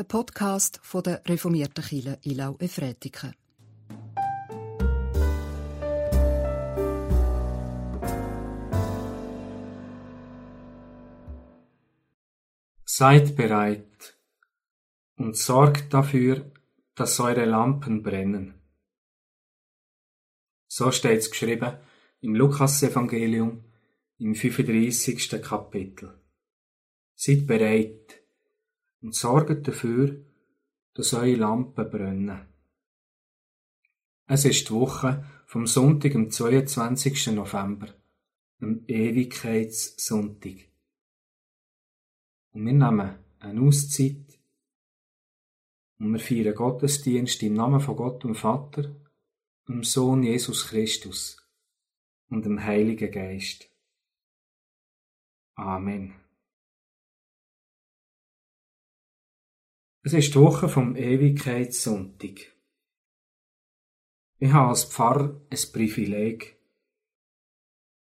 der Podcast von der reformierten Kirche Ilau Efretiken. Seid bereit und sorgt dafür, dass eure Lampen brennen. So steht's geschrieben im Lukas-Evangelium im 35. Kapitel. Seid bereit und sorgt dafür, dass eure Lampen brennen. Es ist die Woche vom Sonntag, am 22. November, am Ewigkeitssonntag. Und wir nehmen eine Auszeit und wir feiern Gottesdienst im Namen von Gott und Vater, dem Sohn Jesus Christus und dem Heiligen Geist. Amen. Es ist die Woche vom Ewigkeitssonntag. Ich habe als Pfarrer ein Privileg.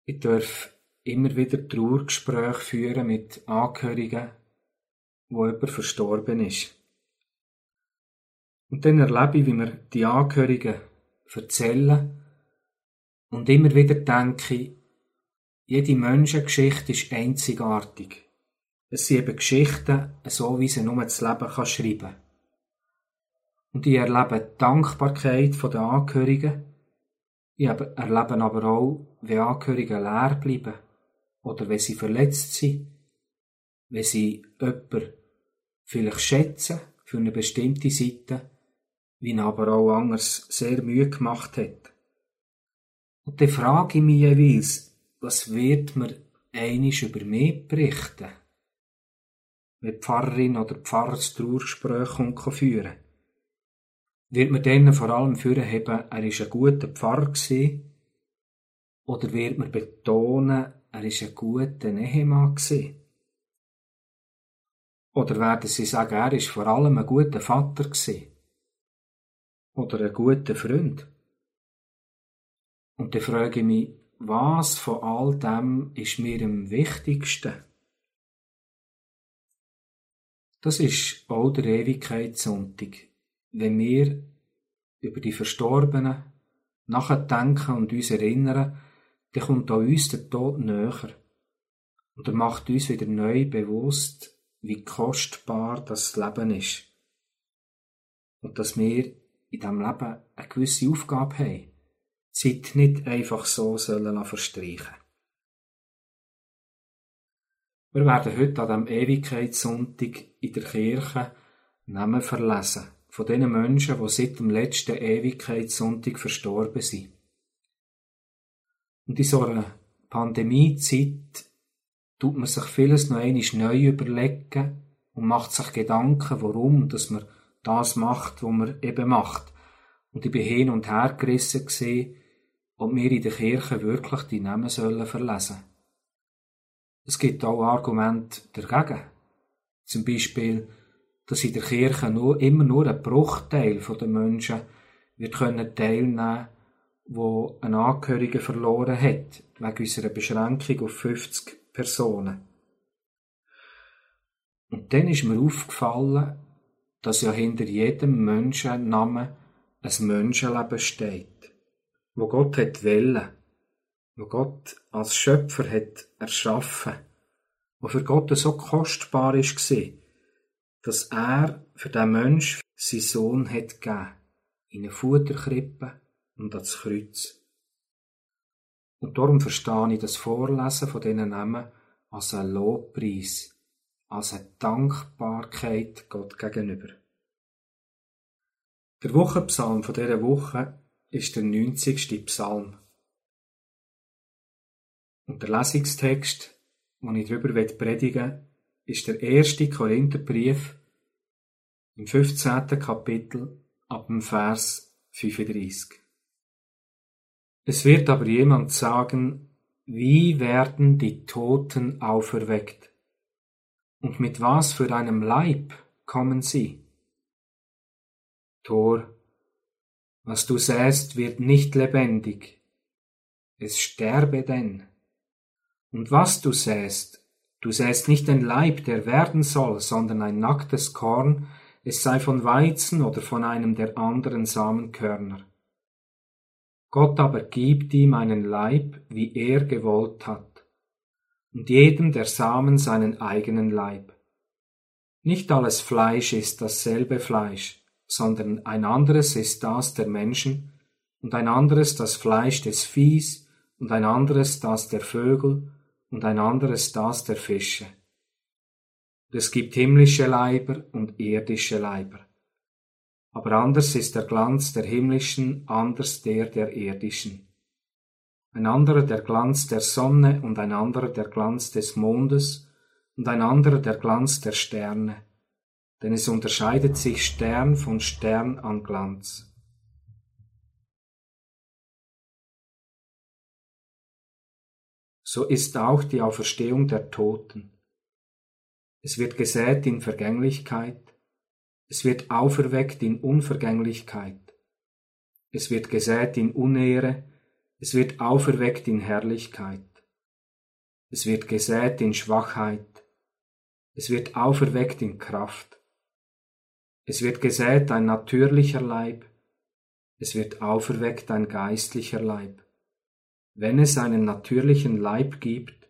Ich darf immer wieder Trauergespräche führen mit Angehörigen, wo jemand verstorben ist. Und dann erlebe ich, wie mir die Angehörigen erzählen und immer wieder denke, jede Menschengeschichte ist einzigartig. Es sind eben Geschichten, so wie sie nur das Leben kann schreiben Und ich erlebe die Dankbarkeit der Angehörigen. Ich erlebe aber auch, wie Angehörige leer bleiben oder wenn sie verletzt sind, wenn sie jemanden vielleicht schätzen für eine bestimmte Seite, wie ihn aber auch anders sehr Mühe gemacht hat. Und dann frage ich mich jeweils, was wird mir einisch über mich berichten? Wenn Pfarrerin oder Pfarrer das Trauergespräch führen Wird man denen vor allem haben, er ist ein guter Pfarrer? Oder wird man betonen, er ist ein guter Ehemann? Oder werden sie sagen, er ist vor allem ein guter Vater? Oder ein guter Freund? Und dann frage ich mich, was von all dem ist mir am wichtigsten? Das ist auch der Ewigkeitssonntag, wenn wir über die Verstorbenen nachdenken und uns erinnern, dann kommt auch uns der Tod näher. Und er macht uns wieder neu bewusst, wie kostbar das Leben ist. Und dass wir in diesem Leben eine gewisse Aufgabe haben. Zeit nicht einfach so sollen verstreichen. Wir werden heute an diesem Ewigkeitssonntag in der Kirche Namen verlesen von den Menschen, die seit dem letzten Ewigkeitssonntag verstorben sind. Und in so einer Pandemiezeit tut man sich vieles noch einmal neu überlegen und macht sich Gedanken, warum, dass man das macht, was man eben macht. Und ich bin hin und her gerissen ob wir in der Kirche wirklich die Namen sollen verlesen. Es gibt auch Argumente dagegen. Zum Beispiel, dass in der Kirche nur, immer nur ein Bruchteil der Menschen wird können teilnehmen wo ein Angehöriger verloren hat, wegen unserer Beschränkung auf 50 Personen. Und dann ist mir aufgefallen, dass ja hinter jedem Menschennamen ein Menschenleben steht wo Gott hat wollen, wo Gott als Schöpfer hat erschaffen, wo für Gott so kostbar ist dass er für den Mensch seinen Sohn hat gegeben, in eine Futterkrippe und ans Kreuz. Und darum verstehe ich das Vorlesen von diesen Namen als ein Lobpreis, als eine Dankbarkeit Gott gegenüber. Der Wochenpsalm von dieser Woche ist der 90. Psalm. Und der Lesungstext, den ich darüber predigen will, ist der erste Korintherbrief im 15. Kapitel ab dem Vers 35. Es wird aber jemand sagen, wie werden die Toten auferweckt? Und mit was für einem Leib kommen sie? Tor was du säst, wird nicht lebendig. Es sterbe denn. Und was du säst, du säst nicht ein Leib, der werden soll, sondern ein nacktes Korn, es sei von Weizen oder von einem der anderen Samenkörner. Gott aber gibt ihm einen Leib, wie er gewollt hat, und jedem der Samen seinen eigenen Leib. Nicht alles Fleisch ist dasselbe Fleisch, sondern ein anderes ist das der Menschen, und ein anderes das Fleisch des Viehs, und ein anderes das der Vögel, und ein anderes das der Fische. Es gibt himmlische Leiber und irdische Leiber. Aber anders ist der Glanz der himmlischen, anders der der irdischen. Ein anderer der Glanz der Sonne und ein anderer der Glanz des Mondes und ein anderer der Glanz der Sterne, denn es unterscheidet sich Stern von Stern an Glanz. So ist auch die Auferstehung der Toten. Es wird gesät in Vergänglichkeit, es wird auferweckt in Unvergänglichkeit. Es wird gesät in Unehre, es wird auferweckt in Herrlichkeit. Es wird gesät in Schwachheit, es wird auferweckt in Kraft. Es wird gesät ein natürlicher Leib, es wird auferweckt ein geistlicher Leib. Wenn es einen natürlichen Leib gibt,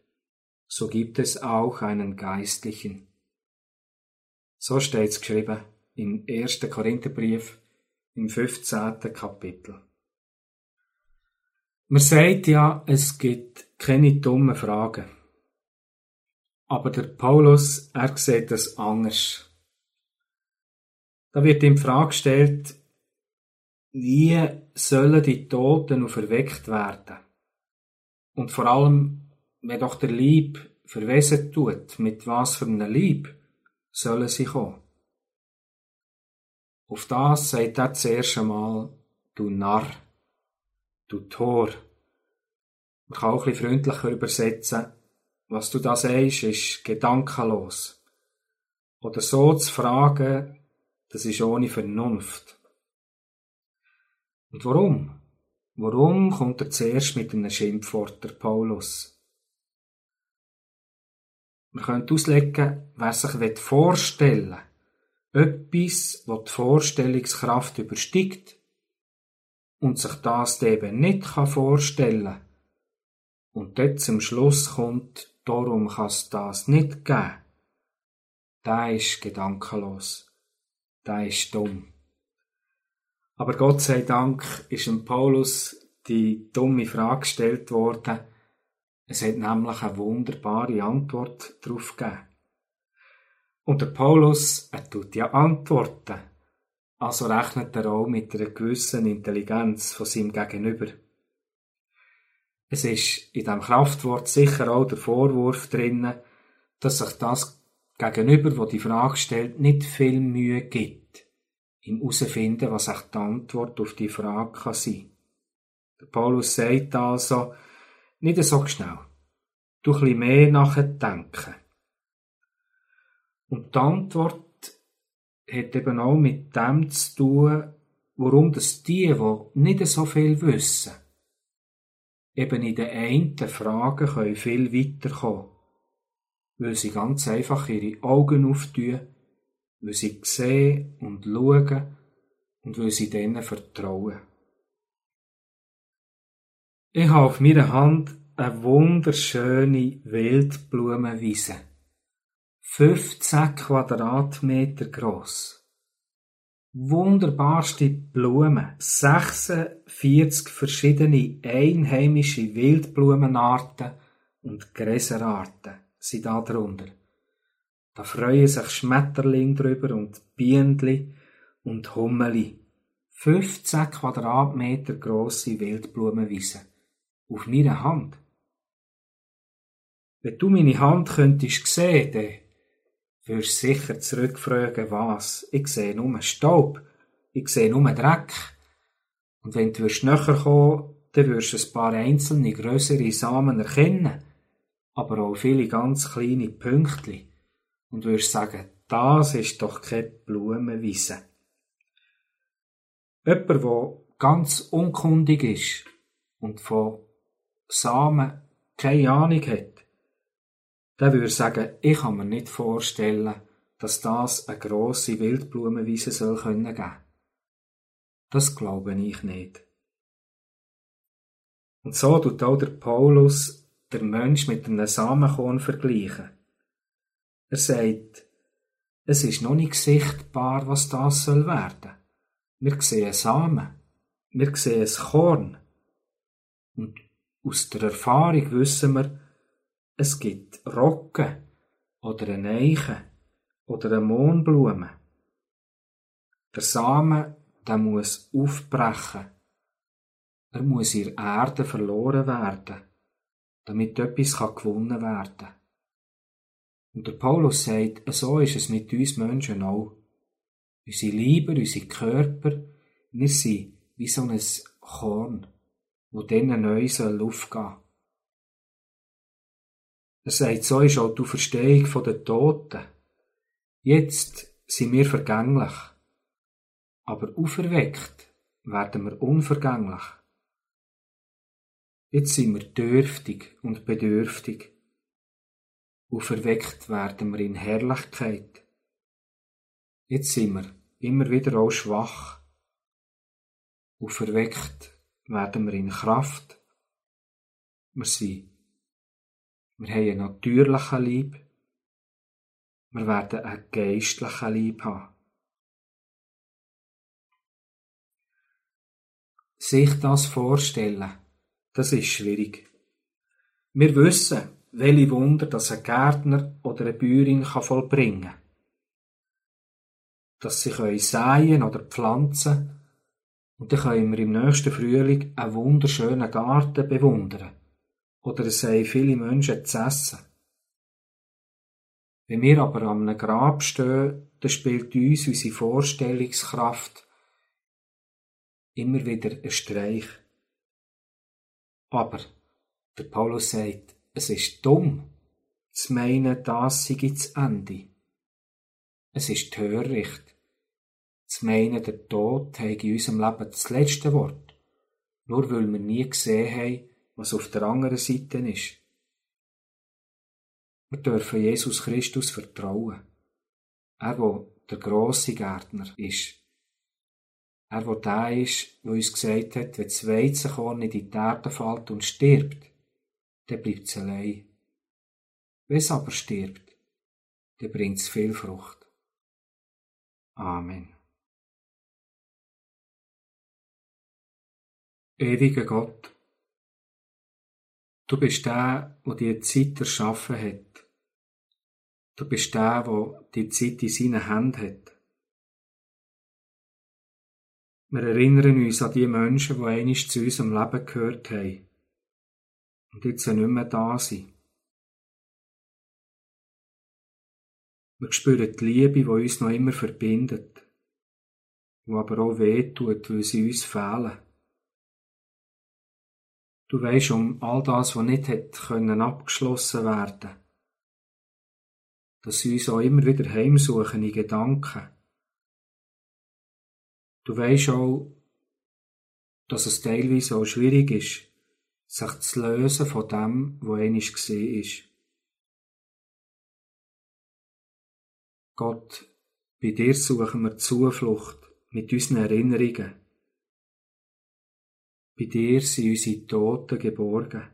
so gibt es auch einen geistlichen. So steht's geschrieben im 1. Korintherbrief im 15. Kapitel. Man sagt ja, es gibt keine dummen Fragen. Aber der Paulus, er sieht das anders. Da wird ihm die Frage gestellt, wie sollen die Toten noch verweckt werden? Und vor allem, wenn doch der Lieb verwesen tut, mit was für einem Lieb sollen sie kommen? Auf das sagt er zuerst einmal, du Narr, du Tor. Man kann auch ein freundlicher übersetzen, was du da sagst, ist gedankenlos. Oder so zu fragen, das ist ohne Vernunft. Und warum? Warum kommt er zuerst mit einem Schimpfwort, der Paulus? Man könnte auslegen, wer sich vorstellen will, etwas, was die Vorstellungskraft übersteigt und sich das eben nicht vorstellen kann und dort zum Schluss kommt, darum kann es das nicht geben, der ist gedankenlos, der ist dumm. Aber Gott sei Dank ist dem Paulus die dumme Frage gestellt worden. Es hat nämlich eine wunderbare Antwort darauf gegeben. Und der Paulus, er tut ja antworten. Also rechnet er auch mit einer gewissen Intelligenz von seinem Gegenüber. Es ist in dem Kraftwort sicher auch der Vorwurf drinnen, dass sich das Gegenüber, wo die Frage stellt, nicht viel Mühe gibt, im herausfinden, was auch die Antwort auf die Frage kann sein. Der Paulus sagt also, nicht so schnell, du ein mehr nachdenken. Und die Antwort hat eben auch mit dem zu tun, warum das die, die nicht so viel wissen, eben in den einen Fragen können viel weiterkommen weil sie ganz einfach ihre Augen auftun, weil sie sehen und schauen und weil sie denen vertrauen. Ich habe auf meiner Hand eine wunderschöne Wildblumenwiese. 15 Quadratmeter groß. Wunderbarste Blumen. 46 verschiedene einheimische Wildblumenarten und Gräserarten sind da drunter. Da freuen sich Schmetterling drüber und Bienenli und Hummeli. 15 Quadratmeter grosse Wildblumenwiese. Auf meiner Hand. Wenn du meine Hand könntest sehen, dann wirst sicher zurückfragen, was. Ich sehe nur Staub. Ich sehe nur Dreck. Und wenn du näher kommen dann wirst du ein paar einzelne größere Samen erkennen. Aber auch viele ganz kleine Pünktchen. Und wirst sagen, das ist doch keine Blumenwiese. Jemand, der ganz unkundig ist und von Samen keine Ahnung hat, der würde sagen, ich kann mir nicht vorstellen, dass das eine grosse Wildblumenwiese soll können geben. Das glaube ich nicht. Und so tut auch der Paulus der Mensch mit einem Samenkorn vergleichen. Er sagt, es ist noch nicht sichtbar, was das soll werden. Wir sehen Samen. Wir sehen ein Korn. Und aus der Erfahrung wissen wir, es gibt Rocken oder eine Eiche oder eine Mohnblume. Der Samen, der muss aufbrechen. Er muss in Erde verloren werden, damit etwas gewonnen werden kann. Und der Paulus sagt, so ist es mit uns Menschen auch. Unsere Liebe, unsere Körper, wir sind wie so ein Korn, wo dann neu soll aufgehen. Er sagt, so ist auch die Verstehung der Toten. Jetzt sind wir vergänglich, aber auferweckt werden wir unvergänglich. Jetzt sind wir dürftig und bedürftig. Auferweckt werden wir in Herrlichkeit. Jetzt sind wir immer wieder auch schwach. Auferweckt werden wir in Kraft. Wir sind, wir haben einen natürlichen Lieb. Wir werden einen geistlichen Lieb haben. Sich das vorstellen, das ist schwierig. Wir wissen, welche Wunder das ein Gärtner oder eine Bäuerin kann vollbringen kann. Dass sie können säen oder pflanzen und dann können wir im nächsten Frühling einen wunderschönen Garten bewundern. Oder es haben viele Menschen zu essen. Wenn wir aber an einem Grab stehen, dann spielt uns unsere Vorstellungskraft immer wieder einen Streich. Aber der Paulus sagt, es ist dumm, zu meinen, das sei das Ende. Es ist töricht, zu meinen, der Tod habe in unserem Leben das letzte Wort, nur weil wir nie gesehen haben, was auf der anderen Seite ist. Wir dürfen Jesus Christus vertrauen. Er, wo der grosse Gärtner ist. Er, der ist, wo uns gesagt hat, wenn das Weizenkorn in die Erde fällt und stirbt, dann bleibt es allein. Wenn es aber stirbt, dann bringt es viel Frucht. Amen. Ewiger Gott, du bist der, wo die Zeit erschaffen hat. Du bist der, wo die Zeit in seinen Händen hat. Wir erinnern uns an die Menschen, die einmal zu unserem Leben gehört haben und jetzt nicht mehr da sind. Wir spüren die Liebe, die uns noch immer verbindet, die aber auch wehtut, weil sie uns fehlen. Du weisst um all das, was nicht hätte können abgeschlossen werden, dass sie uns auch immer wieder heimsuchen in Gedanken Du weisst auch, dass es teilweise auch schwierig ist, sich zu lösen von dem, einmal gesehen ist. Gott, bei dir suchen wir Zuflucht mit unseren Erinnerungen. Bei dir sind unsere Toten geborgen.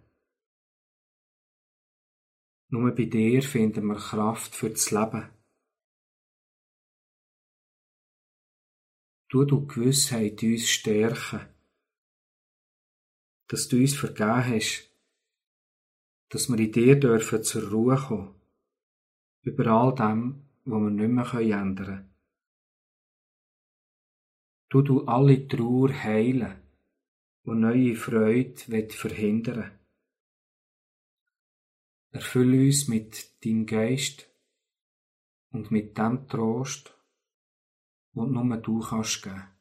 Nur bei dir finden wir Kraft für das Leben. Tu du Gewissheit uns stärken, dass du uns vergeben hast, dass wir in dir dürfen zur Ruhe kommen, über all dem, was wir nicht mehr ändern können. Tu du alle Trauer heilen und neue Freude verhindern. Erfülle uns mit deinem Geist und mit dem Trost, und nur du kannst geben.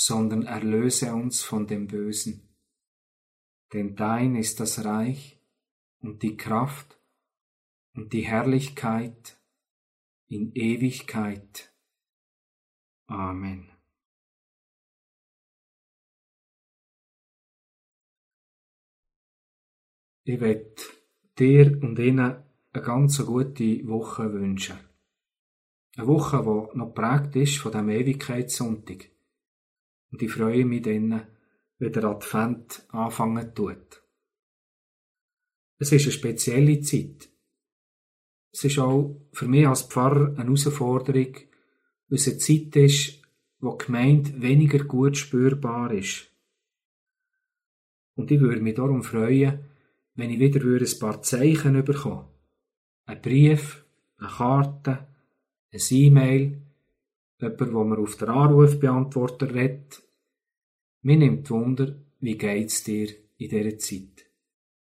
sondern erlöse uns von dem Bösen. Denn dein ist das Reich und die Kraft und die Herrlichkeit in Ewigkeit. Amen. Ich werde dir und Ihnen eine ganz gute Woche wünschen. Eine Woche, die noch prägt ist von dem Ewigkeitssonntag. Und ich freue mich dann, wenn der Advent anfangen tut. Es ist eine spezielle Zeit. Es ist auch für mich als Pfarrer eine Herausforderung, weil es eine Zeit ist, wo die Gemeinde weniger gut spürbar ist. Und ich würde mich darum freuen, wenn ich wieder ein paar Zeichen bekomme. Ein Brief, eine Karte, ein E-Mail, jemand, wo man auf der Anrufbeantworter redet. Mir nimmt Wunder, wie geht's dir in dieser Zeit?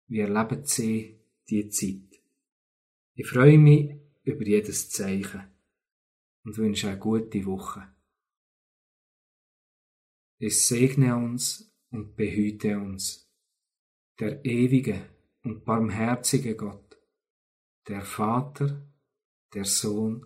Wie erleben Sie diese Zeit? Ich freue mich über jedes Zeichen und wünsche eine gute Woche. Es segne uns und behüte uns, der ewige und barmherzige Gott, der Vater, der Sohn